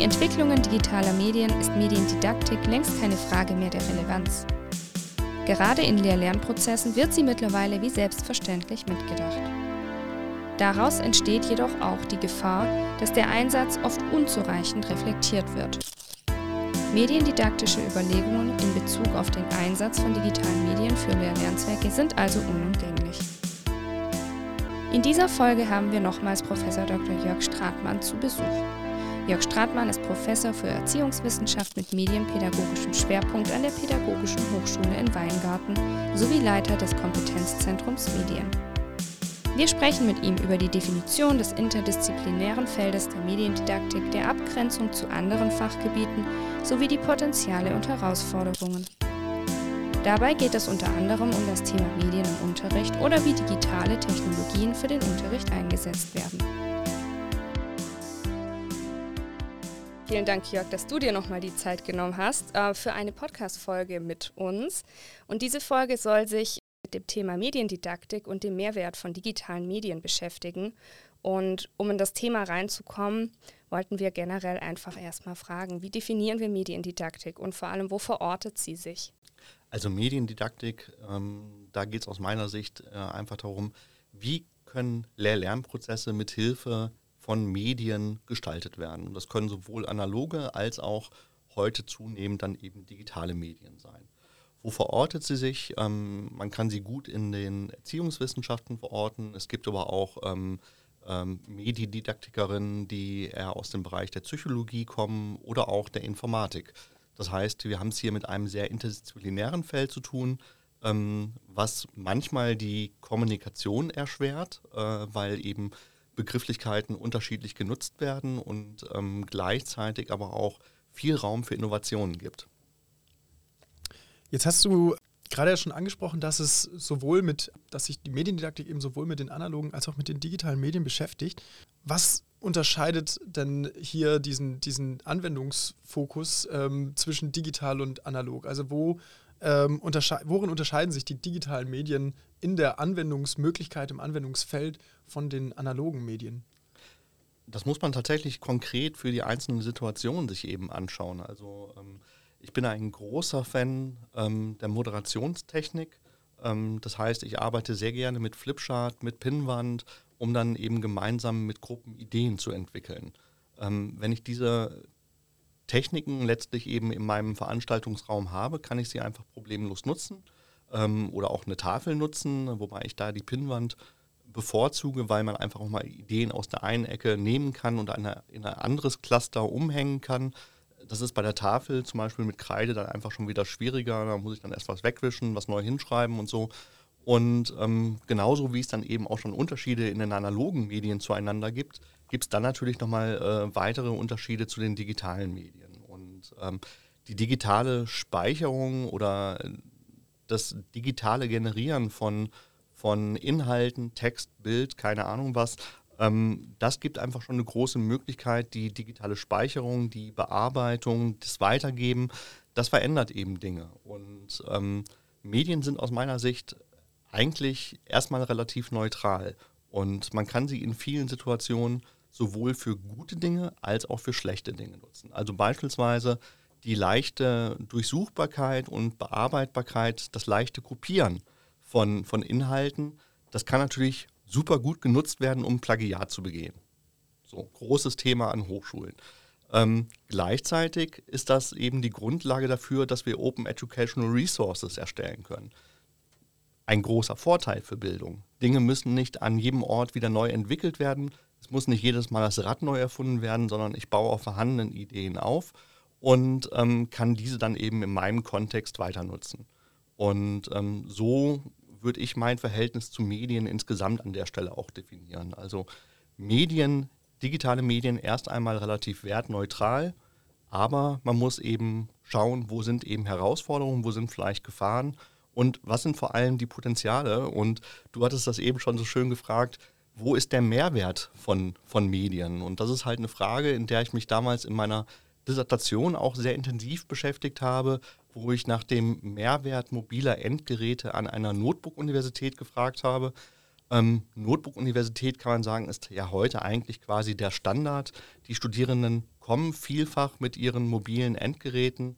die Entwicklungen digitaler Medien ist Mediendidaktik längst keine Frage mehr der Relevanz. Gerade in Lehr-Lernprozessen wird sie mittlerweile wie selbstverständlich mitgedacht. Daraus entsteht jedoch auch die Gefahr, dass der Einsatz oft unzureichend reflektiert wird. Mediendidaktische Überlegungen in Bezug auf den Einsatz von digitalen Medien für Lehr-Lernzwecke sind also unumgänglich. In dieser Folge haben wir nochmals Professor Dr. Jörg Stratmann zu Besuch. Jörg Stratmann ist Professor für Erziehungswissenschaft mit medienpädagogischem Schwerpunkt an der Pädagogischen Hochschule in Weingarten sowie Leiter des Kompetenzzentrums Medien. Wir sprechen mit ihm über die Definition des interdisziplinären Feldes der Mediendidaktik, der Abgrenzung zu anderen Fachgebieten sowie die Potenziale und Herausforderungen. Dabei geht es unter anderem um das Thema Medien im Unterricht oder wie digitale Technologien für den Unterricht eingesetzt werden. Vielen Dank, Jörg, dass du dir nochmal die Zeit genommen hast äh, für eine Podcast-Folge mit uns. Und diese Folge soll sich mit dem Thema Mediendidaktik und dem Mehrwert von digitalen Medien beschäftigen. Und um in das Thema reinzukommen, wollten wir generell einfach erstmal fragen, wie definieren wir Mediendidaktik und vor allem, wo verortet sie sich? Also Mediendidaktik, ähm, da geht es aus meiner Sicht äh, einfach darum, wie können Lehr-Lernprozesse mit Hilfe von Medien gestaltet werden. Und das können sowohl analoge als auch heute zunehmend dann eben digitale Medien sein. Wo verortet sie sich? Ähm, man kann sie gut in den Erziehungswissenschaften verorten. Es gibt aber auch ähm, ähm, Mediendidaktikerinnen, die eher aus dem Bereich der Psychologie kommen oder auch der Informatik. Das heißt, wir haben es hier mit einem sehr interdisziplinären Feld zu tun, ähm, was manchmal die Kommunikation erschwert, äh, weil eben Begrifflichkeiten unterschiedlich genutzt werden und ähm, gleichzeitig aber auch viel Raum für Innovationen gibt. Jetzt hast du gerade ja schon angesprochen, dass es sowohl mit, dass sich die Mediendidaktik eben sowohl mit den analogen als auch mit den digitalen Medien beschäftigt. Was unterscheidet denn hier diesen, diesen Anwendungsfokus ähm, zwischen digital und analog? Also wo, ähm, untersche worin unterscheiden sich die digitalen Medien in der Anwendungsmöglichkeit, im Anwendungsfeld von den analogen Medien? Das muss man tatsächlich konkret für die einzelnen Situationen sich eben anschauen. Also ähm, ich bin ein großer Fan ähm, der Moderationstechnik. Ähm, das heißt, ich arbeite sehr gerne mit Flipchart, mit Pinnwand um dann eben gemeinsam mit Gruppen Ideen zu entwickeln. Ähm, wenn ich diese Techniken letztlich eben in meinem Veranstaltungsraum habe, kann ich sie einfach problemlos nutzen ähm, oder auch eine Tafel nutzen, wobei ich da die Pinnwand bevorzuge, weil man einfach auch mal Ideen aus der einen Ecke nehmen kann und eine, in ein anderes Cluster umhängen kann. Das ist bei der Tafel zum Beispiel mit Kreide dann einfach schon wieder schwieriger. Da muss ich dann erst was wegwischen, was neu hinschreiben und so. Und ähm, genauso wie es dann eben auch schon Unterschiede in den analogen Medien zueinander gibt, gibt es dann natürlich nochmal äh, weitere Unterschiede zu den digitalen Medien. Und ähm, die digitale Speicherung oder das digitale Generieren von, von Inhalten, Text, Bild, keine Ahnung was, ähm, das gibt einfach schon eine große Möglichkeit. Die digitale Speicherung, die Bearbeitung, das Weitergeben, das verändert eben Dinge. Und ähm, Medien sind aus meiner Sicht eigentlich erstmal relativ neutral. Und man kann sie in vielen Situationen sowohl für gute Dinge als auch für schlechte Dinge nutzen. Also beispielsweise die leichte Durchsuchbarkeit und Bearbeitbarkeit, das leichte Kopieren von, von Inhalten, das kann natürlich super gut genutzt werden, um Plagiat zu begehen. So, großes Thema an Hochschulen. Ähm, gleichzeitig ist das eben die Grundlage dafür, dass wir Open Educational Resources erstellen können ein großer Vorteil für Bildung. Dinge müssen nicht an jedem Ort wieder neu entwickelt werden. Es muss nicht jedes Mal das Rad neu erfunden werden, sondern ich baue auf vorhandenen Ideen auf und ähm, kann diese dann eben in meinem Kontext weiter nutzen. Und ähm, so würde ich mein Verhältnis zu Medien insgesamt an der Stelle auch definieren. Also Medien, digitale Medien erst einmal relativ wertneutral, aber man muss eben schauen, wo sind eben Herausforderungen, wo sind vielleicht Gefahren und was sind vor allem die Potenziale? Und du hattest das eben schon so schön gefragt, wo ist der Mehrwert von, von Medien? Und das ist halt eine Frage, in der ich mich damals in meiner Dissertation auch sehr intensiv beschäftigt habe, wo ich nach dem Mehrwert mobiler Endgeräte an einer Notebook-Universität gefragt habe. Ähm, Notebook-Universität kann man sagen, ist ja heute eigentlich quasi der Standard. Die Studierenden kommen vielfach mit ihren mobilen Endgeräten,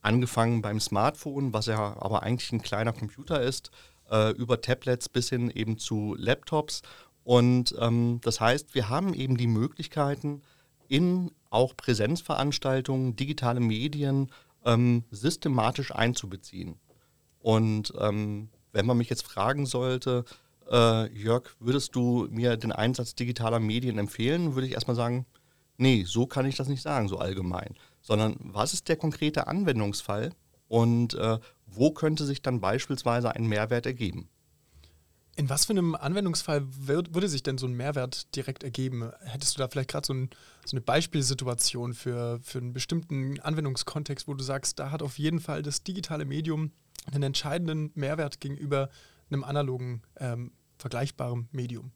angefangen beim Smartphone, was ja aber eigentlich ein kleiner Computer ist, äh, über Tablets bis hin eben zu Laptops. Und ähm, das heißt, wir haben eben die Möglichkeiten, in auch Präsenzveranstaltungen, digitale Medien ähm, systematisch einzubeziehen. Und ähm, wenn man mich jetzt fragen sollte, äh, Jörg, würdest du mir den Einsatz digitaler Medien empfehlen? Würde ich erstmal sagen, nee, so kann ich das nicht sagen, so allgemein. Sondern was ist der konkrete Anwendungsfall und äh, wo könnte sich dann beispielsweise ein Mehrwert ergeben? In was für einem Anwendungsfall würd, würde sich denn so ein Mehrwert direkt ergeben? Hättest du da vielleicht gerade so, ein, so, eine Beispielsituation für, für einen bestimmten Anwendungskontext, wo du sagst, da hat auf jeden Fall das digitale Medium einen entscheidenden Mehrwert gegenüber einem analogen ähm, vergleichbarem Medium?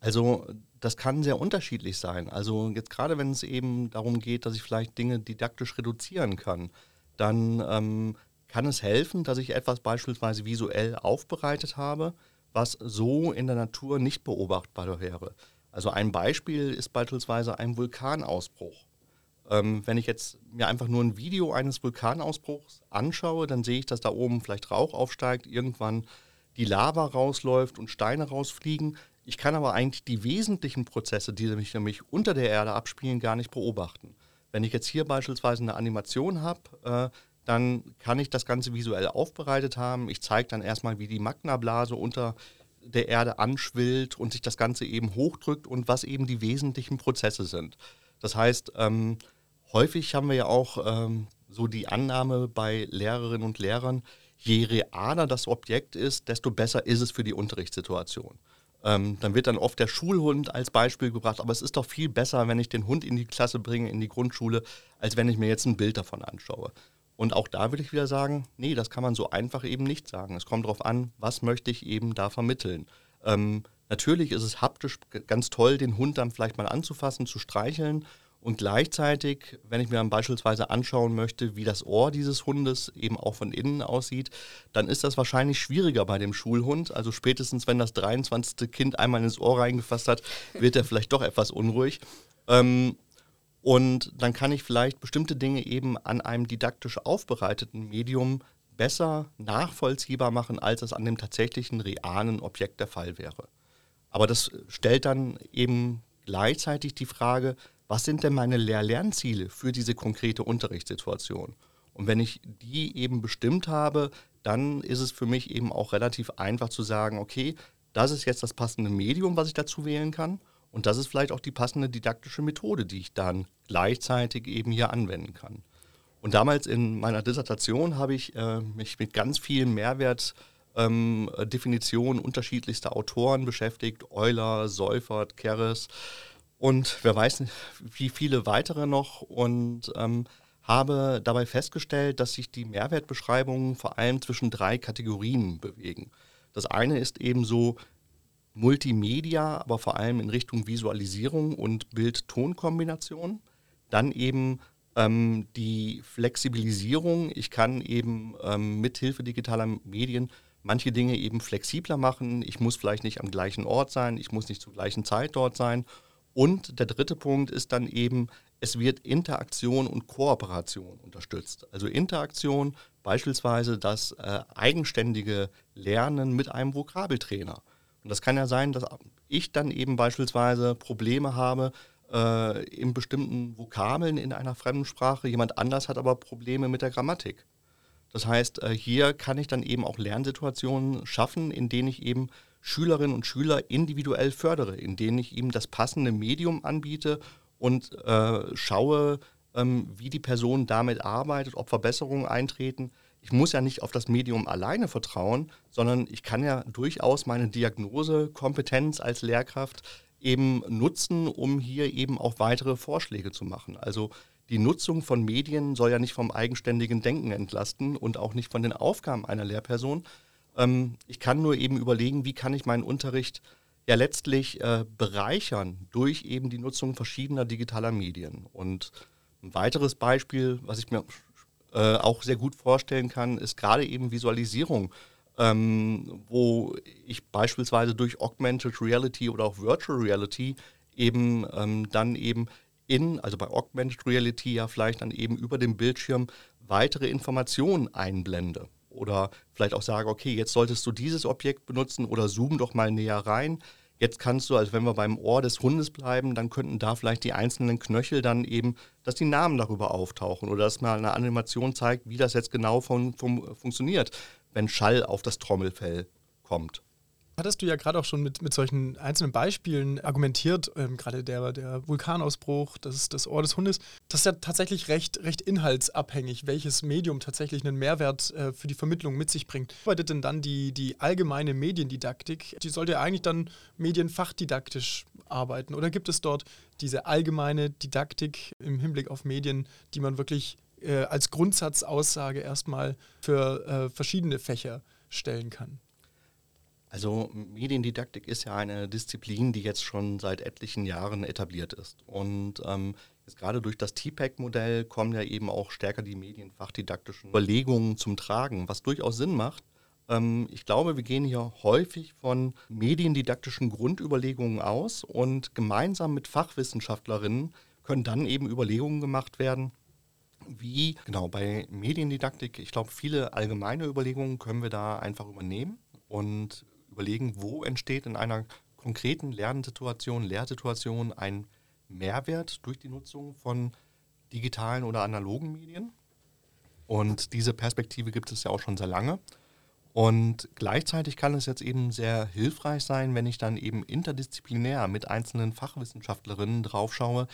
Also das kann sehr unterschiedlich sein. Also jetzt gerade wenn es eben darum geht, dass ich vielleicht Dinge didaktisch reduzieren kann, dann ähm, kann es helfen, dass ich etwas beispielsweise visuell aufbereitet habe, was so in der Natur nicht beobachtbar wäre. Also ein Beispiel ist beispielsweise ein Vulkanausbruch. Ähm, wenn ich jetzt mir einfach nur ein Video eines Vulkanausbruchs anschaue, dann sehe ich, dass da oben vielleicht Rauch aufsteigt, irgendwann die Lava rausläuft und Steine rausfliegen. Ich kann aber eigentlich die wesentlichen Prozesse, die sich nämlich unter der Erde abspielen, gar nicht beobachten. Wenn ich jetzt hier beispielsweise eine Animation habe, äh, dann kann ich das Ganze visuell aufbereitet haben. Ich zeige dann erstmal, wie die Magnablase unter der Erde anschwillt und sich das Ganze eben hochdrückt und was eben die wesentlichen Prozesse sind. Das heißt, ähm, häufig haben wir ja auch ähm, so die Annahme bei Lehrerinnen und Lehrern, je realer das Objekt ist, desto besser ist es für die Unterrichtssituation. Ähm, dann wird dann oft der Schulhund als Beispiel gebracht, aber es ist doch viel besser, wenn ich den Hund in die Klasse bringe, in die Grundschule, als wenn ich mir jetzt ein Bild davon anschaue. Und auch da will ich wieder sagen, nee, das kann man so einfach eben nicht sagen. Es kommt darauf an, was möchte ich eben da vermitteln. Ähm, natürlich ist es haptisch ganz toll, den Hund dann vielleicht mal anzufassen, zu streicheln und gleichzeitig, wenn ich mir dann beispielsweise anschauen möchte, wie das Ohr dieses Hundes eben auch von innen aussieht, dann ist das wahrscheinlich schwieriger bei dem Schulhund. Also spätestens, wenn das 23. Kind einmal ins Ohr reingefasst hat, wird er vielleicht doch etwas unruhig. Ähm, und dann kann ich vielleicht bestimmte Dinge eben an einem didaktisch aufbereiteten Medium besser nachvollziehbar machen, als es an dem tatsächlichen realen Objekt der Fall wäre. Aber das stellt dann eben gleichzeitig die Frage, was sind denn meine Lehr-Lernziele für diese konkrete Unterrichtssituation? Und wenn ich die eben bestimmt habe, dann ist es für mich eben auch relativ einfach zu sagen, okay, das ist jetzt das passende Medium, was ich dazu wählen kann. Und das ist vielleicht auch die passende didaktische Methode, die ich dann gleichzeitig eben hier anwenden kann. Und damals in meiner Dissertation habe ich äh, mich mit ganz vielen Mehrwertdefinitionen ähm, unterschiedlichster Autoren beschäftigt. Euler, Seufert, Keres, und wer weiß wie viele weitere noch und ähm, habe dabei festgestellt, dass sich die Mehrwertbeschreibungen vor allem zwischen drei Kategorien bewegen. Das eine ist eben so Multimedia, aber vor allem in Richtung Visualisierung und Bild-Ton-Kombination. Dann eben ähm, die Flexibilisierung. Ich kann eben ähm, mithilfe digitaler Medien manche Dinge eben flexibler machen. Ich muss vielleicht nicht am gleichen Ort sein, ich muss nicht zur gleichen Zeit dort sein und der dritte Punkt ist dann eben, es wird Interaktion und Kooperation unterstützt. Also Interaktion, beispielsweise das äh, eigenständige Lernen mit einem Vokabeltrainer. Und das kann ja sein, dass ich dann eben beispielsweise Probleme habe äh, in bestimmten Vokabeln in einer fremden Sprache, jemand anders hat aber Probleme mit der Grammatik. Das heißt, äh, hier kann ich dann eben auch Lernsituationen schaffen, in denen ich eben Schülerinnen und Schüler individuell fördere, indem ich ihm das passende Medium anbiete und äh, schaue, ähm, wie die Person damit arbeitet, ob Verbesserungen eintreten. Ich muss ja nicht auf das Medium alleine vertrauen, sondern ich kann ja durchaus meine Diagnosekompetenz als Lehrkraft eben nutzen, um hier eben auch weitere Vorschläge zu machen. Also die Nutzung von Medien soll ja nicht vom eigenständigen Denken entlasten und auch nicht von den Aufgaben einer Lehrperson, ähm, ich kann nur eben überlegen, wie kann ich meinen Unterricht ja letztlich äh, bereichern durch eben die Nutzung verschiedener digitaler Medien. Und ein weiteres Beispiel, was ich mir äh, auch sehr gut vorstellen kann, ist gerade eben Visualisierung. ähm, wo ich beispielsweise durch Augmented Reality oder auch Virtual Reality eben ähm, dann eben in, also bei Augmented Reality ja vielleicht dann eben über dem Bildschirm weitere Informationen einblende. Oder vielleicht auch sage, okay, jetzt solltest du dieses Objekt benutzen oder zoom doch mal näher rein. Jetzt kannst du, also wenn wir beim Ohr des Hundes bleiben, dann könnten da vielleicht die einzelnen Knöchel dann eben, dass die Namen darüber auftauchen oder dass mal eine Animation zeigt, wie das jetzt genau von, von, funktioniert, wenn Schall auf das Trommelfell kommt hattest du ja gerade auch schon mit, mit solchen einzelnen Beispielen argumentiert, ähm, gerade der, der Vulkanausbruch, das, das Ohr des Hundes. Das ist ja tatsächlich recht, recht inhaltsabhängig, welches Medium tatsächlich einen Mehrwert äh, für die Vermittlung mit sich bringt. Arbeitet denn dann die, die allgemeine Mediendidaktik? Die sollte ja eigentlich dann medienfachdidaktisch arbeiten. Oder gibt es dort diese allgemeine Didaktik im Hinblick auf Medien, die man wirklich äh, als Grundsatzaussage erstmal für äh, verschiedene Fächer stellen kann? Also Mediendidaktik ist ja eine Disziplin, die jetzt schon seit etlichen Jahren etabliert ist. Und ähm, jetzt gerade durch das TPAC-Modell kommen ja eben auch stärker die medienfachdidaktischen Überlegungen zum Tragen, was durchaus Sinn macht. Ähm, ich glaube, wir gehen hier häufig von mediendidaktischen Grundüberlegungen aus und gemeinsam mit Fachwissenschaftlerinnen können dann eben Überlegungen gemacht werden, wie, genau, bei Mediendidaktik, ich glaube, viele allgemeine Überlegungen können wir da einfach übernehmen und überlegen, wo entsteht in einer konkreten Lernsituation, Lehrsituation ein Mehrwert durch die Nutzung von digitalen oder analogen Medien. Und diese Perspektive gibt es ja auch schon sehr lange. Und gleichzeitig kann es jetzt eben sehr hilfreich sein, wenn ich dann eben interdisziplinär mit einzelnen Fachwissenschaftlerinnen drauf schaue,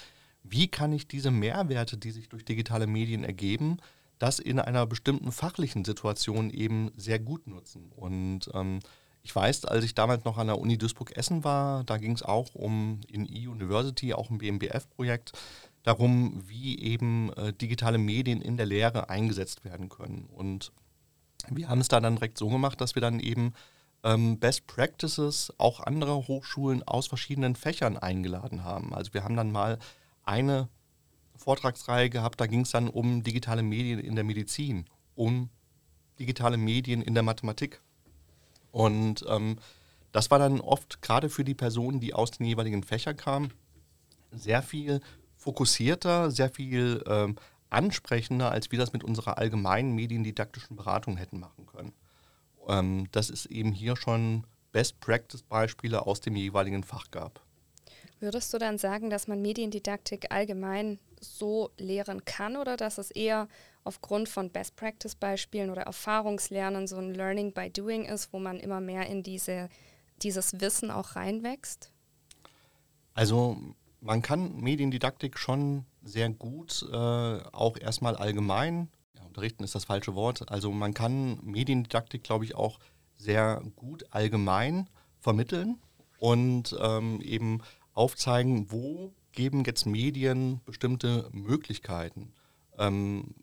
wie kann ich diese Mehrwerte, die sich durch digitale Medien ergeben, das in einer bestimmten fachlichen Situation eben sehr gut nutzen. Und ähm, ich weiß, als ich damals noch an der Uni Duisburg-Essen war, da ging es auch um in E-University, auch ein BMBF-Projekt, darum, wie eben äh, digitale Medien in der Lehre eingesetzt werden können. Und wir haben es da dann direkt so gemacht, dass wir dann eben ähm, Best Practices auch anderer Hochschulen aus verschiedenen Fächern eingeladen haben. Also wir haben dann mal eine Vortragsreihe gehabt, da ging es dann um digitale Medien in der Medizin, um digitale Medien in der Mathematik. Und ähm, das war dann oft gerade für die Personen, die aus den jeweiligen Fächern kamen, sehr viel fokussierter, sehr viel ähm, ansprechender, als wir das mit unserer allgemeinen mediendidaktischen Beratung hätten machen können. Ähm, das ist eben hier schon Best-Practice-Beispiele aus dem jeweiligen Fach gab. Würdest du dann sagen, dass man Mediendidaktik allgemein so lehren kann oder dass es eher aufgrund von Best-Practice-Beispielen oder Erfahrungslernen so ein Learning by Doing ist, wo man immer mehr in diese, dieses Wissen auch reinwächst? Also man kann Mediendidaktik schon sehr gut, äh, auch erstmal allgemein, ja, unterrichten ist das falsche Wort, also man kann Mediendidaktik, glaube ich, auch sehr gut allgemein vermitteln und ähm, eben aufzeigen, wo geben jetzt Medien bestimmte Möglichkeiten. Ähm,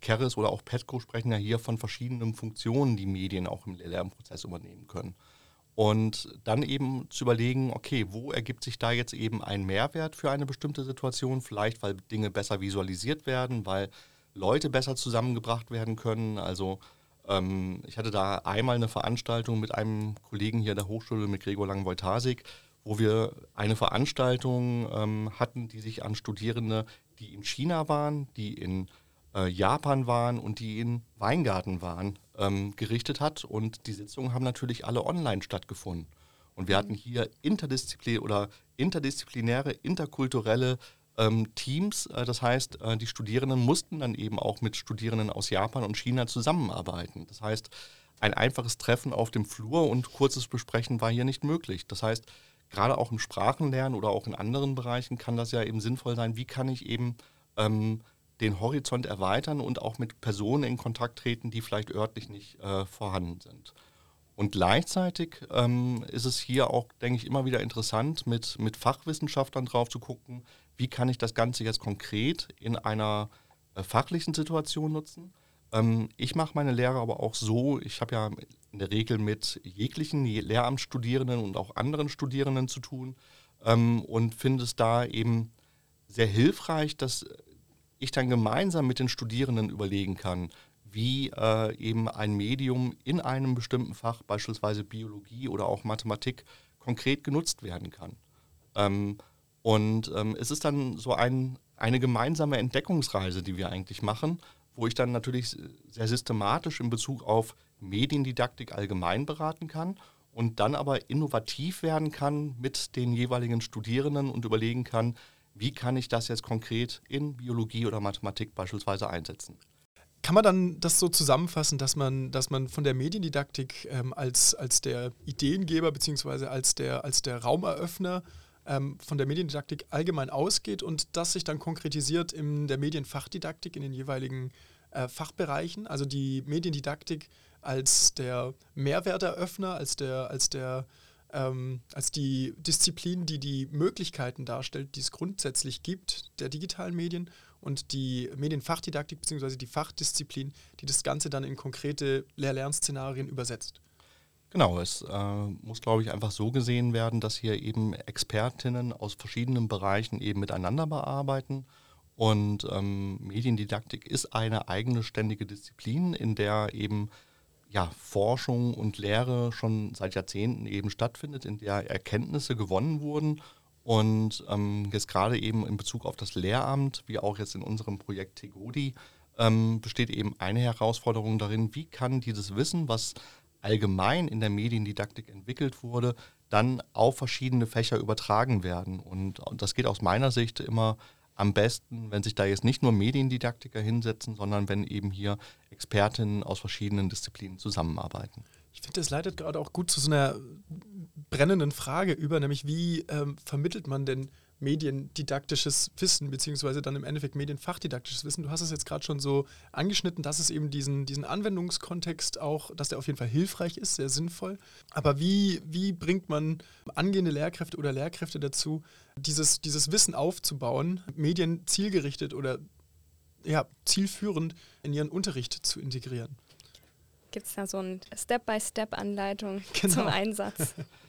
Keres oder auch Petco sprechen ja hier von verschiedenen Funktionen, die Medien auch im Lernprozess übernehmen können. Und dann eben zu überlegen, okay, wo ergibt sich da jetzt eben ein Mehrwert für eine bestimmte Situation? Vielleicht, weil Dinge besser visualisiert werden, weil Leute besser zusammengebracht werden können. Also ähm, ich hatte da einmal eine Veranstaltung mit einem Kollegen hier der Hochschule, mit Gregor Lang-Wojtasik, wo wir eine Veranstaltung ähm, hatten, die sich an Studierende, die in China waren, die in äh, Japan waren und die in Weingarten waren, ähm, gerichtet hat. Und die Sitzungen haben natürlich alle online stattgefunden. Und wir hatten hier interdisziplinäre oder interdisziplinäre, interkulturelle ähm, Teams. Äh, das heißt, äh, die Studierenden mussten dann eben auch mit Studierenden aus Japan und China zusammenarbeiten. Das heißt, ein einfaches Treffen auf dem Flur und kurzes Besprechen war hier nicht möglich. Das heißt, gerade auch im Sprachenlernen oder auch in anderen Bereichen kann das ja eben sinnvoll sein, wie kann ich eben ähm, den Horizont erweitern und auch mit Personen in Kontakt treten, die vielleicht örtlich nicht äh, vorhanden sind. Und gleichzeitig ähm, ist es hier auch, denke ich, immer wieder interessant, mit, mit Fachwissenschaftlern drauf zu gucken, wie kann ich das Ganze jetzt konkret in einer äh, fachlichen Situation nutzen. Ähm, ich mache meine Lehre aber auch so, ich habe ja in der Regel mit jeglichen Lehramtsstudierenden und auch anderen Studierenden zu tun ähm, und finde es da eben sehr hilfreich, dass ich dann gemeinsam mit den Studierenden überlegen kann, wie äh, eben ein Medium in einem bestimmten Fach, beispielsweise Biologie oder auch Mathematik, konkret genutzt werden kann. Ähm, und ähm, es ist dann so ein, eine gemeinsame Entdeckungsreise, die wir eigentlich machen, wo ich dann natürlich sehr systematisch in Bezug auf Mediendidaktik allgemein beraten kann und dann aber innovativ werden kann mit den jeweiligen Studierenden und überlegen kann, wie kann ich das jetzt konkret in Biologie oder Mathematik beispielsweise einsetzen. Kann man dann das so zusammenfassen, dass man, dass man von der Mediendidaktik ähm, als, als der Ideengeber bzw. Als der, als der Raumeröffner ähm, von der Mediendidaktik allgemein ausgeht und das sich dann konkretisiert in der Medienfachdidaktik in den jeweiligen äh, Fachbereichen? Also die Mediendidaktik als der Mehrwerteröffner, als der, als der ähm, als die Disziplin, die die Möglichkeiten darstellt, die es grundsätzlich gibt, der digitalen Medien und die Medienfachdidaktik bzw. die Fachdisziplin, die das Ganze dann in konkrete Lehr-Lern-Szenarien übersetzt. Genau, es äh, muss, glaube ich, einfach so gesehen werden, dass hier eben Expertinnen aus verschiedenen Bereichen eben miteinander bearbeiten. Und ähm, Mediendidaktik ist eine eigene ständige Disziplin, in der eben ja, Forschung und Lehre schon seit Jahrzehnten eben stattfindet, in der Erkenntnisse gewonnen wurden. Und ähm, jetzt gerade eben in Bezug auf das Lehramt, wie auch jetzt in unserem Projekt Tegodi, ähm, besteht eben eine Herausforderung darin, wie kann dieses Wissen, was allgemein in der Mediendidaktik entwickelt wurde, dann auf verschiedene Fächer übertragen werden. Und, und das geht aus meiner Sicht immer am besten, wenn sich da jetzt nicht nur Mediendidaktiker hinsetzen, sondern wenn eben hier Expertinnen aus verschiedenen Disziplinen zusammenarbeiten. Ich finde, das leitet gerade auch gut zu so einer brennenden Frage über, nämlich wie ähm, vermittelt man denn mediendidaktisches Wissen, beziehungsweise dann im Endeffekt medienfachdidaktisches Wissen. Du hast es jetzt gerade schon so angeschnitten, dass es eben diesen, diesen Anwendungskontext auch, dass der auf jeden Fall hilfreich ist, sehr sinnvoll. Aber wie, wie bringt man angehende Lehrkräfte oder Lehrkräfte dazu, dieses, dieses Wissen aufzubauen, Medien zielgerichtet oder ja, zielführend in ihren Unterricht zu integrieren? Gibt es da so eine Step-by-Step-Anleitung genau. zum Einsatz?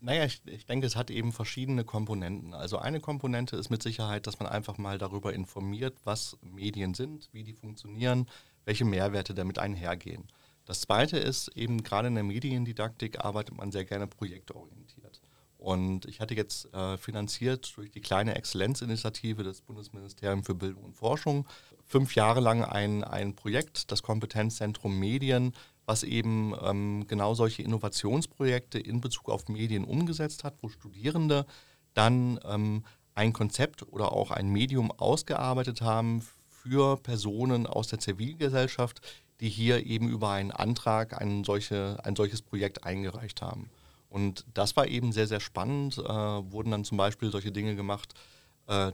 Naja, ich, ich, denke, es hat eben verschiedene Komponenten. Also eine Komponente ist mit Sicherheit, dass man einfach mal darüber informiert, was Medien sind, wie die funktionieren, welche Mehrwerte damit einhergehen. Das zweite ist eben gerade in der Mediendidaktik arbeitet man sehr gerne projektorientiert. Und ich hatte jetzt äh, finanziert durch die kleine Exzellenzinitiative des Bundesministeriums für Bildung und Forschung fünf Jahre lang ein, ein Projekt, das Kompetenzzentrum Medien, was eben ähm, genau solche Innovationsprojekte in Bezug auf Medien umgesetzt hat, wo Studierende dann ähm, ein Konzept oder auch ein Medium ausgearbeitet haben für Personen aus der Zivilgesellschaft, die hier eben über einen Antrag ein, solche, ein solches Projekt eingereicht haben. Und das war eben sehr, sehr spannend. Äh, wurden dann zum Beispiel solche Dinge gemacht, äh,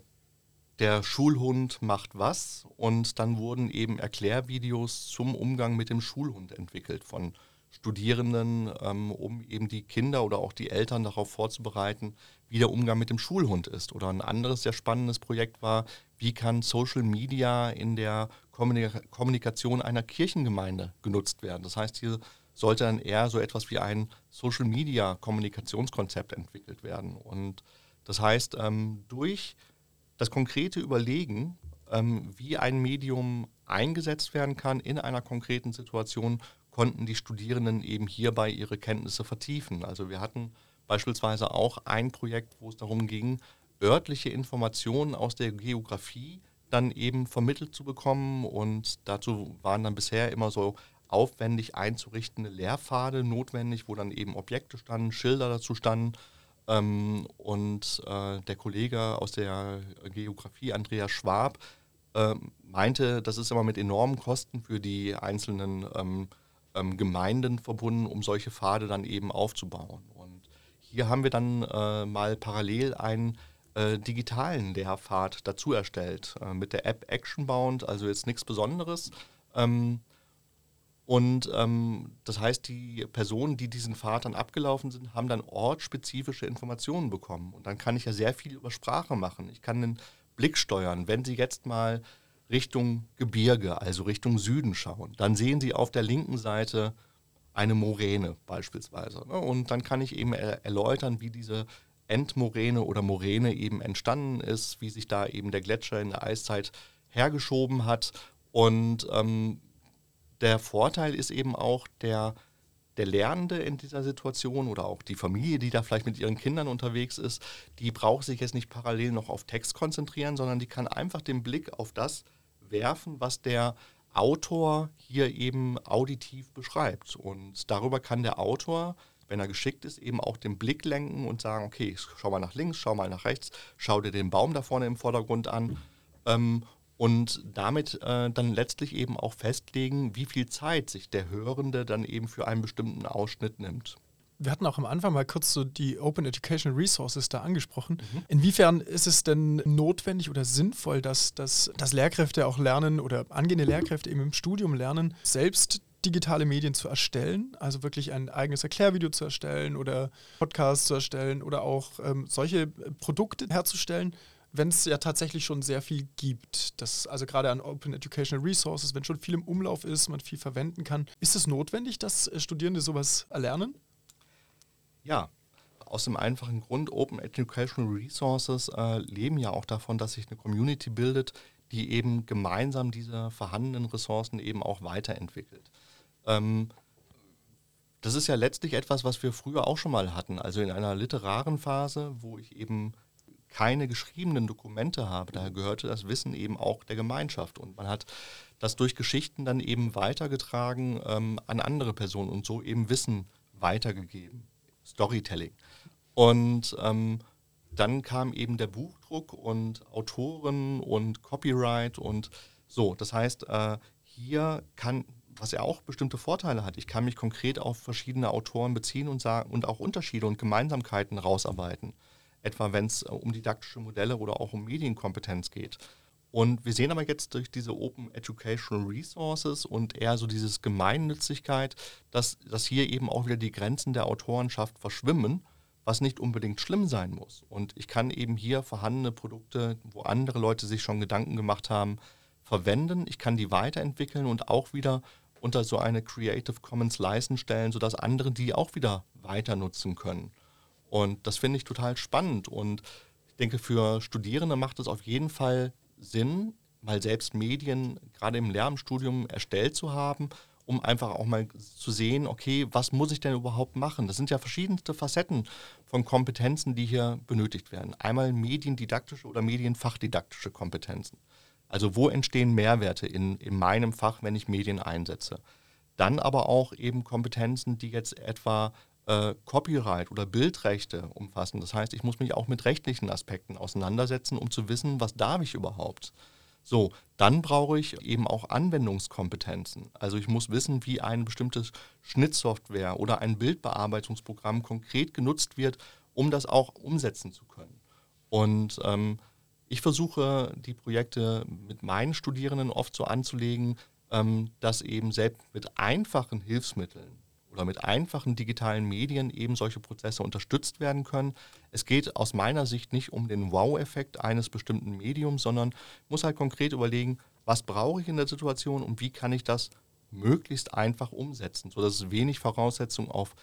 der Schulhund macht was und dann wurden eben Erklärvideos zum Umgang mit dem Schulhund entwickelt von Studierenden, ähm, um eben die Kinder oder auch die Eltern darauf vorzubereiten, wie der Umgang mit dem Schulhund ist. Oder ein anderes sehr spannendes Projekt war, wie kann Social Media in der Kommunikation einer Kirchengemeinde genutzt werden. Das heißt, hier sollte dann eher so etwas wie ein Social Media Kommunikationskonzept entwickelt werden. Und das heißt, ähm, durch das konkrete Überlegen, ähm, wie ein Medium eingesetzt werden kann in einer konkreten Situation, konnten die Studierenden eben hierbei ihre Kenntnisse vertiefen. Also wir hatten beispielsweise auch ein Projekt, wo es darum ging, örtliche Informationen aus der Geografie dann eben vermittelt zu bekommen. Und dazu waren dann bisher immer so aufwendig einzurichtende Lehrpfade notwendig, wo dann eben Objekte standen, Schilder dazu standen ähm, und äh, der Kollege aus der Geografie, Andreas Schwab, äh, meinte, das ist immer mit enormen Kosten für die einzelnen ähm, ähm, Gemeinden verbunden, um solche Pfade dann eben aufzubauen. Und hier haben wir dann äh, mal parallel einen äh, digitalen Lehrpfad dazu erstellt, äh, mit der App Actionbound, also jetzt nichts Besonderes. Und ähm, das heißt, die Personen, die diesen Pfad dann abgelaufen sind, haben dann ortsspezifische Informationen bekommen. Und dann kann ich ja sehr viel über Sprache machen. Ich kann den Blick steuern. Wenn Sie jetzt mal Richtung Gebirge, also Richtung Süden schauen, dann sehen Sie auf der linken Seite eine Moräne beispielsweise. Ne? Und dann kann ich eben erläutern, wie diese Endmoräne oder Moräne eben entstanden ist, wie sich da eben der Gletscher in der Eiszeit hergeschoben hat und ähm, der Vorteil ist eben auch, der, der Lernende in dieser Situation oder auch die Familie, die da vielleicht mit ihren Kindern unterwegs ist, die braucht sich jetzt nicht parallel noch auf Text konzentrieren, sondern die kann einfach den Blick auf das werfen, was der Autor hier eben auditiv beschreibt. Und darüber kann der Autor, wenn er geschickt ist, eben auch den Blick lenken und sagen, okay, schau mal nach links, schau mal nach rechts, schau dir den Baum da vorne im Vordergrund an. Ähm, und damit äh, dann letztlich eben auch festlegen, wie viel Zeit sich der Hörende dann eben für einen bestimmten Ausschnitt nimmt. Wir hatten auch am Anfang mal kurz so die Open Education Resources da angesprochen. Mhm. Inwiefern ist es denn notwendig oder sinnvoll, dass, dass, dass Lehrkräfte auch lernen oder angehende Lehrkräfte eben im Studium lernen, selbst digitale Medien zu erstellen, also wirklich ein eigenes Erklärvideo zu erstellen oder Podcasts zu erstellen oder auch ähm, solche Produkte herzustellen, wenn es ja tatsächlich schon sehr viel gibt, das, also gerade an Open Educational Resources, wenn schon viel im Umlauf ist, man viel verwenden kann, ist es notwendig, dass äh, Studierende sowas erlernen? Ja, aus dem einfachen Grund, Open Educational Resources äh, leben ja auch davon, dass sich eine Community bildet, die eben gemeinsam diese vorhandenen Ressourcen eben auch weiterentwickelt. Ähm, das ist ja letztlich etwas, was wir früher auch schon mal hatten. Also in einer literaren Phase, wo ich eben keine geschriebenen Dokumente habe. Daher gehörte das Wissen eben auch der Gemeinschaft. Und man hat das durch Geschichten dann eben weitergetragen ähm, an andere Personen und so eben Wissen weitergegeben. Storytelling. Und ähm, dann kam eben der Buchdruck und Autoren und Copyright und so. Das heißt, äh, hier kann, was ja auch bestimmte Vorteile hat, ich kann mich konkret auf verschiedene Autoren beziehen und sagen und auch Unterschiede und Gemeinsamkeiten rausarbeiten etwa wenn es äh, um didaktische Modelle oder auch um Medienkompetenz geht. Und wir sehen aber jetzt durch diese Open Educational Resources und eher so dieses Gemeinnützigkeit, dass, dass hier eben auch wieder die Grenzen der Autorenschaft verschwimmen, was nicht unbedingt schlimm sein muss. Und ich kann eben hier vorhandene Produkte, wo andere Leute sich schon Gedanken gemacht haben, verwenden. Ich kann die weiterentwickeln und auch wieder unter so eine Creative Commons License stellen, sodass andere die auch wieder weiter nutzen können. Und das finde ich total spannend. Und ich denke, für Studierende macht es auf jeden Fall Sinn, mal selbst Medien gerade im Lehramtsstudium erstellt zu haben, um einfach auch mal zu sehen, okay, was muss ich denn überhaupt machen? Das sind ja verschiedenste Facetten von Kompetenzen, die hier benötigt werden. Einmal mediendidaktische oder medienfachdidaktische Kompetenzen. Also wo entstehen Mehrwerte in, in meinem Fach, wenn ich Medien einsetze? Dann aber auch eben Kompetenzen, die jetzt etwa äh, Copyright oder Bildrechte umfassen. Das heißt, ich muss mich auch mit rechtlichen Aspekten auseinandersetzen, um zu wissen, was darf ich überhaupt. So, dann brauche ich eben auch Anwendungskompetenzen. Also ich muss wissen, wie ein bestimmtes Schnittsoftware oder ein Bildbearbeitungsprogramm konkret genutzt wird, um das auch umsetzen zu können. Und ähm, ich versuche die Projekte mit meinen Studierenden oft so anzulegen, ähm, dass eben selbst mit einfachen Hilfsmitteln oder mit einfachen digitalen Medien eben solche Prozesse unterstützt werden können. Es geht aus meiner Sicht nicht um den Wow-Effekt eines bestimmten Mediums, sondern muss halt konkret überlegen, was brauche ich in der Situation und wie kann ich das möglichst einfach umsetzen, sodass es wenig Voraussetzungen auf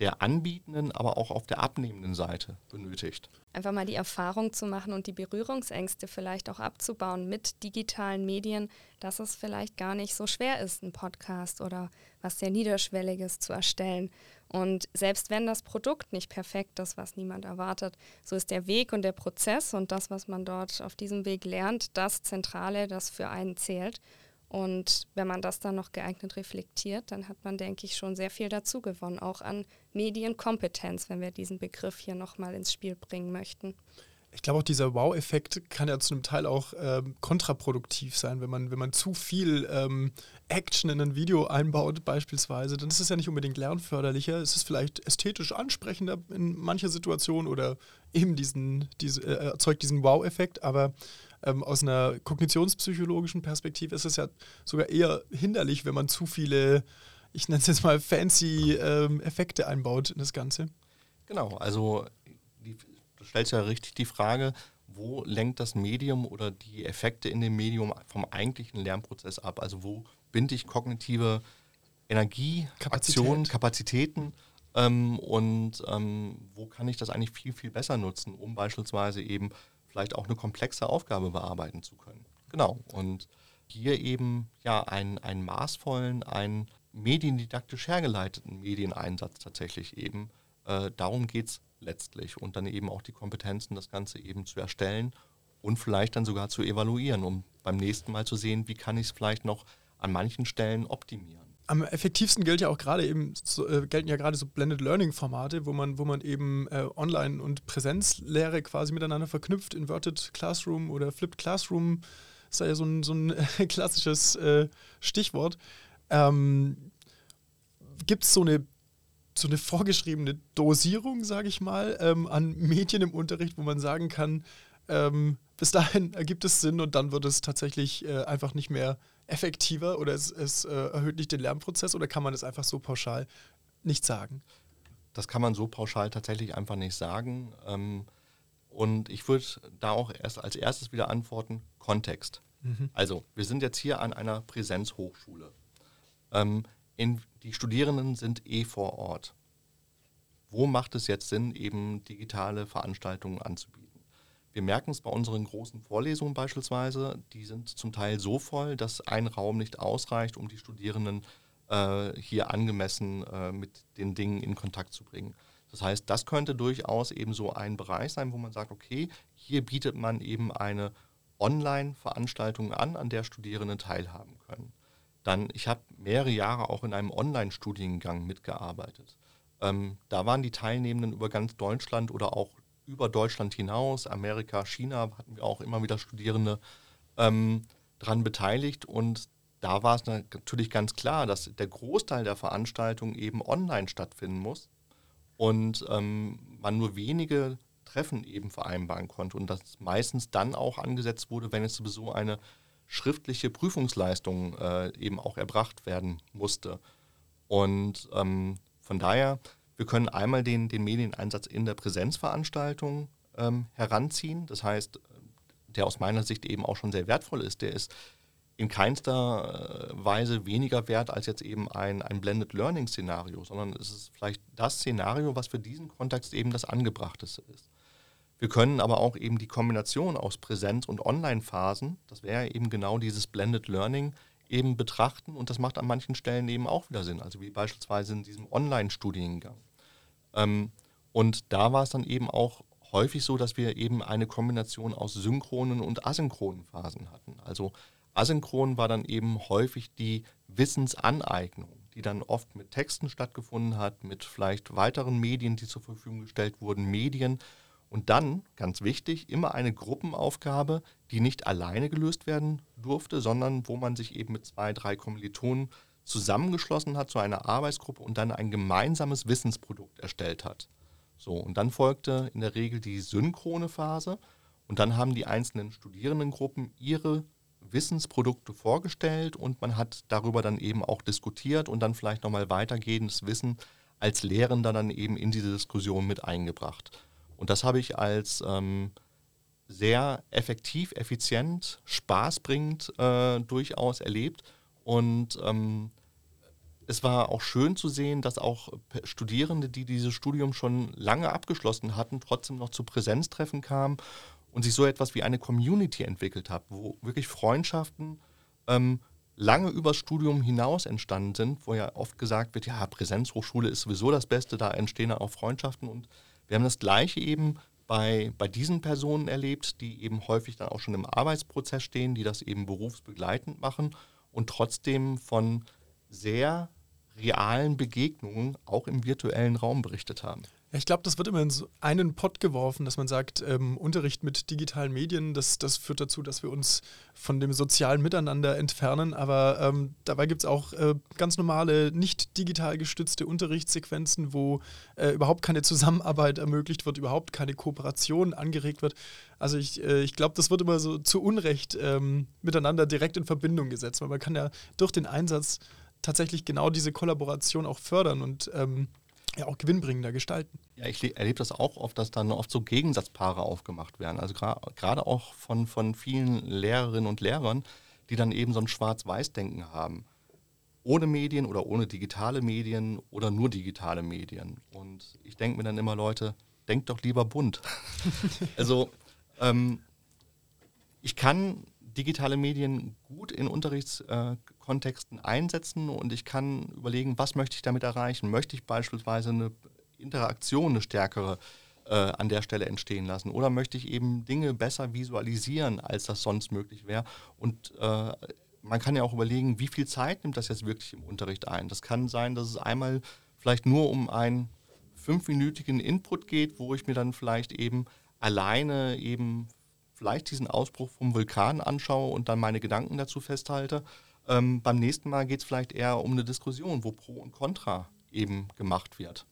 der anbietenden, aber auch auf der abnehmenden Seite benötigt. Einfach mal die Erfahrung zu machen und die Berührungsängste vielleicht auch abzubauen mit digitalen Medien, dass es vielleicht gar nicht so schwer ist, einen Podcast oder was sehr Niederschwelliges zu erstellen. Und selbst wenn das Produkt nicht perfekt ist, was niemand erwartet, so ist der Weg und der Prozess und das, was man dort auf diesem Weg lernt, das Zentrale, das für einen zählt. Und wenn man das dann noch geeignet reflektiert, dann hat man, denke ich, schon sehr viel dazu gewonnen, auch an Medienkompetenz, wenn wir diesen Begriff hier nochmal ins Spiel bringen möchten. Ich glaube auch dieser Wow-Effekt kann ja zu einem Teil auch ähm, kontraproduktiv sein, wenn man, wenn man zu viel ähm, Action in ein Video einbaut beispielsweise, dann ist es ja nicht unbedingt lernförderlicher, es ist vielleicht ästhetisch ansprechender in mancher Situation oder eben diesen, diese, äh, erzeugt diesen Wow-Effekt, aber ähm, aus einer kognitionspsychologischen Perspektive ist es ja sogar eher hinderlich, wenn man zu viele, ich nenne es jetzt mal fancy ähm, Effekte einbaut in das Ganze. Genau, also die, stellst ja richtig die Frage, wo lenkt das Medium oder die Effekte in dem Medium vom eigentlichen Lernprozess ab? Also wo binde ich kognitive Energie, Kapazität. Aktionen, Kapazitäten ähm, und ähm, wo kann ich das eigentlich viel, viel besser nutzen, um beispielsweise eben vielleicht auch eine komplexe Aufgabe bearbeiten zu können. Genau. Und hier eben ja einen, einen maßvollen, einen mediendidaktisch hergeleiteten Medieneinsatz tatsächlich eben. Äh, darum geht es letztlich und dann eben auch die Kompetenzen, das Ganze eben zu erstellen und vielleicht dann sogar zu evaluieren, um beim nächsten Mal zu sehen, wie kann ich es vielleicht noch an manchen Stellen optimieren. Am effektivsten gilt ja auch gerade eben so, äh, gelten ja gerade so Blended Learning Formate, wo man, wo man eben äh, Online- und Präsenzlehre quasi miteinander verknüpft, Inverted Classroom oder Flipped Classroom ist ja so ein, so ein klassisches äh, Stichwort. Ähm, Gibt es so eine, so eine vorgeschriebene Dosierung, sage ich mal, ähm, an Medien im Unterricht, wo man sagen kann, ähm, bis dahin ergibt es Sinn und dann wird es tatsächlich äh, einfach nicht mehr effektiver oder es, es äh, erhöht nicht den Lernprozess oder kann man das einfach so pauschal nicht sagen? Das kann man so pauschal tatsächlich einfach nicht sagen. Ähm, und ich würde da auch erst als erstes wieder antworten, Kontext. Mhm. Also, wir sind jetzt hier an einer Präsenzhochschule. Ähm, in, die Studierenden sind eh vor Ort. Wo macht es jetzt Sinn, eben digitale Veranstaltungen anzubieten? Wir merken es bei unseren großen Vorlesungen beispielsweise, die sind zum Teil so voll, dass ein Raum nicht ausreicht, um die Studierenden äh, hier angemessen äh, mit den Dingen in Kontakt zu bringen. Das heißt, das könnte durchaus eben so ein Bereich sein, wo man sagt, okay, hier bietet man eben eine Online-Veranstaltung an, an der Studierende teilhaben können. Dann, ich habe mehrere Jahre auch in einem Online-Studiengang mitgearbeitet. Ähm, da waren die Teilnehmenden über ganz Deutschland oder auch über Deutschland hinaus, Amerika, China, hatten wir auch immer wieder Studierende ähm, dran beteiligt. Und da war es natürlich ganz klar, dass der Großteil der Veranstaltung eben online stattfinden muss und ähm, man nur wenige Treffen eben vereinbaren konnte und das meistens dann auch angesetzt wurde, wenn es sowieso eine schriftliche Prüfungsleistung äh, eben auch erbracht werden musste. Und ähm, von daher wir können einmal den, den Medieneinsatz in der Präsenzveranstaltung ähm, heranziehen. Das heißt, der aus meiner Sicht eben auch schon sehr wertvoll ist. Der ist in keinster äh, Weise weniger wert als jetzt eben ein, ein Blended Learning Szenario, sondern es ist vielleicht das Szenario, was für diesen Kontext eben das angebrachteste ist. Wir können aber auch eben die Kombination aus Präsenz- und Online-Phasen, das wäre eben genau dieses Blended Learning, eben betrachten und das macht an manchen Stellen eben auch wieder Sinn, also wie beispielsweise in diesem Online-Studiengang. Ähm, und da war es dann eben auch häufig so, dass wir eben eine Kombination aus synchronen und asynchronen Phasen hatten. Also asynchron war dann eben häufig die Wissensaneignung, die dann oft mit Texten stattgefunden hat, mit vielleicht weiteren Medien, die zur Verfügung gestellt wurden, Medien. Und dann, ganz wichtig, immer eine Gruppenaufgabe, die nicht alleine gelöst werden durfte, sondern wo man sich eben mit zwei, drei Kommilitonen zusammengeschlossen hat zu einer Arbeitsgruppe und dann ein gemeinsames Wissensprodukt erstellt hat. So, und dann folgte in der Regel die synchrone Phase und dann haben die einzelnen Studierendengruppen ihre Wissensprodukte vorgestellt und man hat darüber dann eben auch diskutiert und dann vielleicht nochmal weitergehendes Wissen als Lehrender dann eben in diese Diskussion mit eingebracht. Und das habe ich als ähm, sehr effektiv, effizient, spaßbringend äh, durchaus erlebt und ähm, es war auch schön zu sehen, dass auch Studierende, die dieses Studium schon lange abgeschlossen hatten, trotzdem noch zu Präsenztreffen kamen und sich so etwas wie eine Community entwickelt hat, wo wirklich Freundschaften ähm, lange übers Studium hinaus entstanden sind, wo ja oft gesagt wird, ja, Präsenzhochschule ist sowieso das Beste, da entstehen auch Freundschaften. Und wir haben das Gleiche eben bei, bei diesen Personen erlebt, die eben häufig dann auch schon im Arbeitsprozess stehen, die das eben berufsbegleitend machen und trotzdem von sehr realen Begegnungen auch im virtuellen Raum berichtet haben. Ich glaube, das wird immer in so einen Pott geworfen, dass man sagt, ähm, Unterricht mit digitalen Medien, das, das führt dazu, dass wir uns von dem sozialen Miteinander entfernen. Aber ähm, dabei gibt es auch äh, ganz normale, nicht digital gestützte Unterrichtssequenzen, wo äh, überhaupt keine Zusammenarbeit ermöglicht wird, überhaupt keine Kooperation angeregt wird. Also ich, äh, ich glaube, das wird immer so zu Unrecht ähm, miteinander direkt in Verbindung gesetzt, weil man kann ja durch den Einsatz tatsächlich genau diese Kollaboration auch fördern und ähm, ja auch gewinnbringender gestalten. Ja, ich erlebe das auch oft, dass dann oft so Gegensatzpaare aufgemacht werden. Also gerade auch von, von vielen Lehrerinnen und Lehrern, die dann eben so ein Schwarz-Weiß-Denken haben. Ohne Medien oder ohne digitale Medien oder nur digitale Medien. Und ich denke mir dann immer, Leute, denkt doch lieber bunt. also ähm, ich kann digitale Medien gut in Unterrichtskontexten einsetzen und ich kann überlegen, was möchte ich damit erreichen? Möchte ich beispielsweise eine Interaktion, eine stärkere äh, an der Stelle entstehen lassen? Oder möchte ich eben Dinge besser visualisieren, als das sonst möglich wäre? Und äh, man kann ja auch überlegen, wie viel Zeit nimmt das jetzt wirklich im Unterricht ein? Das kann sein, dass es einmal vielleicht nur um einen fünfminütigen Input geht, wo ich mir dann vielleicht eben alleine eben vielleicht diesen Ausbruch vom Vulkan anschaue und dann meine Gedanken dazu festhalte. Ähm, beim nächsten Mal geht es vielleicht eher um eine Diskussion, wo Pro und Contra eben gemacht wird.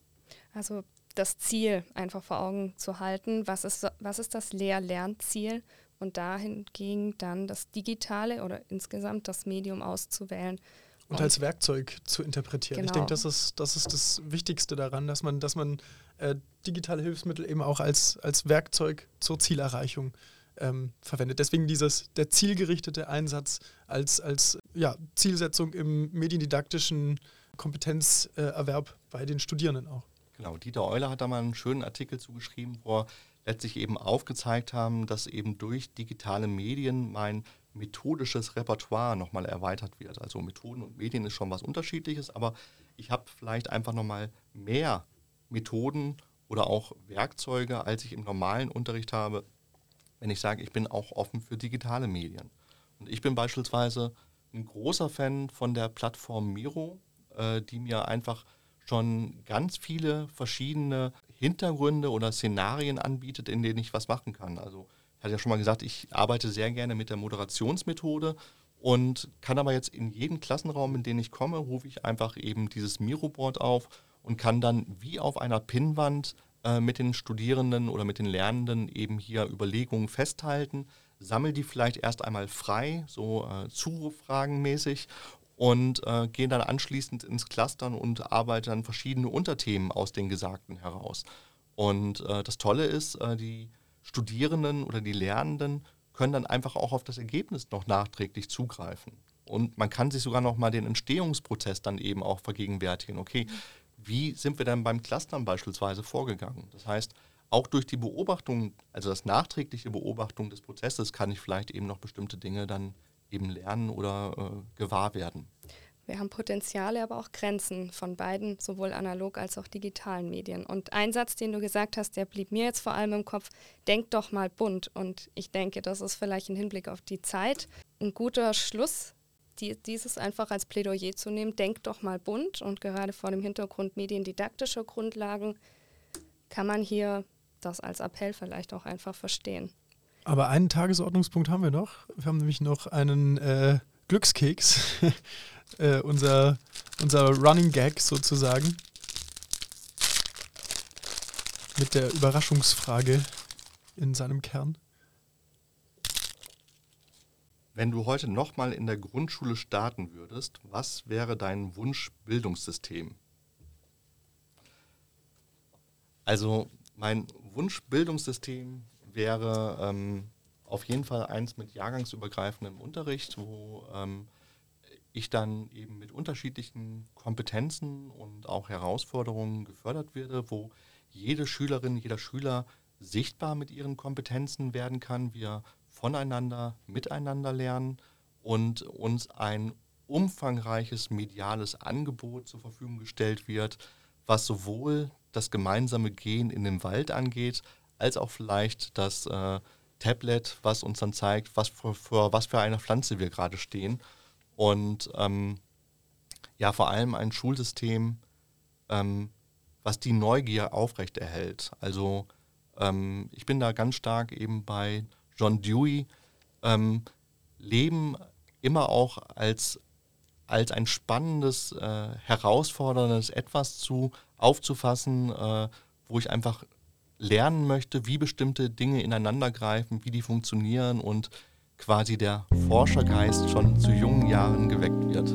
Also das Ziel einfach vor Augen zu halten, was ist, was ist das Lehr-Lernziel und dahingegen dann das Digitale oder insgesamt das Medium auszuwählen. Und, und als Werkzeug zu interpretieren. Genau. Ich denke, das ist, das ist das Wichtigste daran, dass man, dass man äh, digitale Hilfsmittel eben auch als, als Werkzeug zur Zielerreichung ähm, verwendet. Deswegen dieses, der zielgerichtete Einsatz als, als ja, Zielsetzung im mediendidaktischen Kompetenzerwerb bei den Studierenden auch. Genau, Dieter Euler hat da mal einen schönen Artikel zugeschrieben, wo er letztlich eben aufgezeigt haben, dass eben durch digitale Medien mein methodisches Repertoire nochmal erweitert wird. Also Methoden und Medien ist schon was Unterschiedliches, aber ich habe vielleicht einfach nochmal mehr Methoden oder auch Werkzeuge, als ich im normalen Unterricht habe, wenn ich sage, ich bin auch offen für digitale Medien. Und ich bin beispielsweise ein großer Fan von der Plattform Miro, äh, die mir einfach schon ganz viele verschiedene Hintergründe oder Szenarien anbietet, in denen ich was machen kann. Also ich hatte ja schon mal gesagt, ich arbeite sehr gerne mit der Moderationsmethode und kann aber jetzt in jeden Klassenraum, in den ich komme, rufe ich einfach eben dieses Miro-Board auf und kann dann wie auf einer Pinnwand äh, mit den Studierenden oder mit den Lernenden eben hier Überlegungen festhalten, sammle die vielleicht erst einmal frei, so äh, Zurufragenmäßig und äh, gehe dann anschließend ins Clustern und arbeite dann verschiedene Unterthemen aus den Gesagten heraus. Und äh, das Tolle ist, äh, die Studierenden oder die Lernenden können dann einfach auch auf das Ergebnis noch nachträglich zugreifen. Und man kann sich sogar noch mal den Entstehungsprozess dann eben auch vergegenwärtigen. Okay, wie sind wir denn beim Clustern beispielsweise vorgegangen? Das heißt, auch durch die Beobachtung, also das nachträgliche Beobachtung des Prozesses, kann ich vielleicht eben noch bestimmte Dinge dann eben lernen oder äh, gewahr werden. Wir haben Potenziale, aber auch Grenzen von beiden, sowohl analog als auch digitalen Medien. Und ein Satz, den du gesagt hast, der blieb mir jetzt vor allem im Kopf, denk doch mal bunt. Und ich denke, das ist vielleicht im Hinblick auf die Zeit ein guter Schluss die, dieses einfach als Plädoyer zu nehmen, denkt doch mal bunt und gerade vor dem Hintergrund mediendidaktischer Grundlagen kann man hier das als Appell vielleicht auch einfach verstehen. Aber einen Tagesordnungspunkt haben wir noch. Wir haben nämlich noch einen äh, Glückskeks, äh, unser, unser Running Gag sozusagen, mit der Überraschungsfrage in seinem Kern. Wenn du heute nochmal in der Grundschule starten würdest, was wäre dein Wunschbildungssystem? Also mein Wunschbildungssystem wäre ähm, auf jeden Fall eins mit jahrgangsübergreifendem Unterricht, wo ähm, ich dann eben mit unterschiedlichen Kompetenzen und auch Herausforderungen gefördert werde, wo jede Schülerin, jeder Schüler sichtbar mit ihren Kompetenzen werden kann, wir voneinander, miteinander lernen und uns ein umfangreiches mediales Angebot zur Verfügung gestellt wird, was sowohl das gemeinsame Gehen in den Wald angeht, als auch vielleicht das äh, Tablet, was uns dann zeigt, was für, für, was für eine Pflanze wir gerade stehen. Und ähm, ja, vor allem ein Schulsystem, ähm, was die Neugier aufrechterhält. Also ähm, ich bin da ganz stark eben bei John Dewey, ähm, Leben immer auch als, als ein spannendes, äh, herausforderndes Etwas zu aufzufassen, äh, wo ich einfach lernen möchte, wie bestimmte Dinge ineinandergreifen, wie die funktionieren und quasi der Forschergeist schon zu jungen Jahren geweckt wird.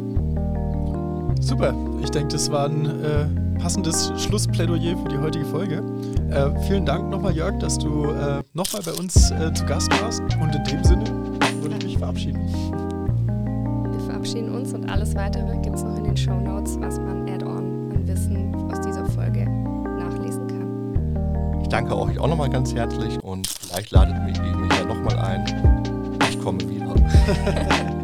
Super, ich denke, das war ein äh, passendes Schlussplädoyer für die heutige Folge. Äh, vielen Dank nochmal, Jörg, dass du äh, nochmal bei uns äh, zu Gast warst. Und in dem Sinne würde ich mich verabschieden. Wir verabschieden uns und alles weitere gibt es noch in den Show Notes, was man Add-on an Wissen aus dieser Folge nachlesen kann. Ich danke euch auch nochmal ganz herzlich und vielleicht ladet mich ja nochmal ein. Ich komme wieder.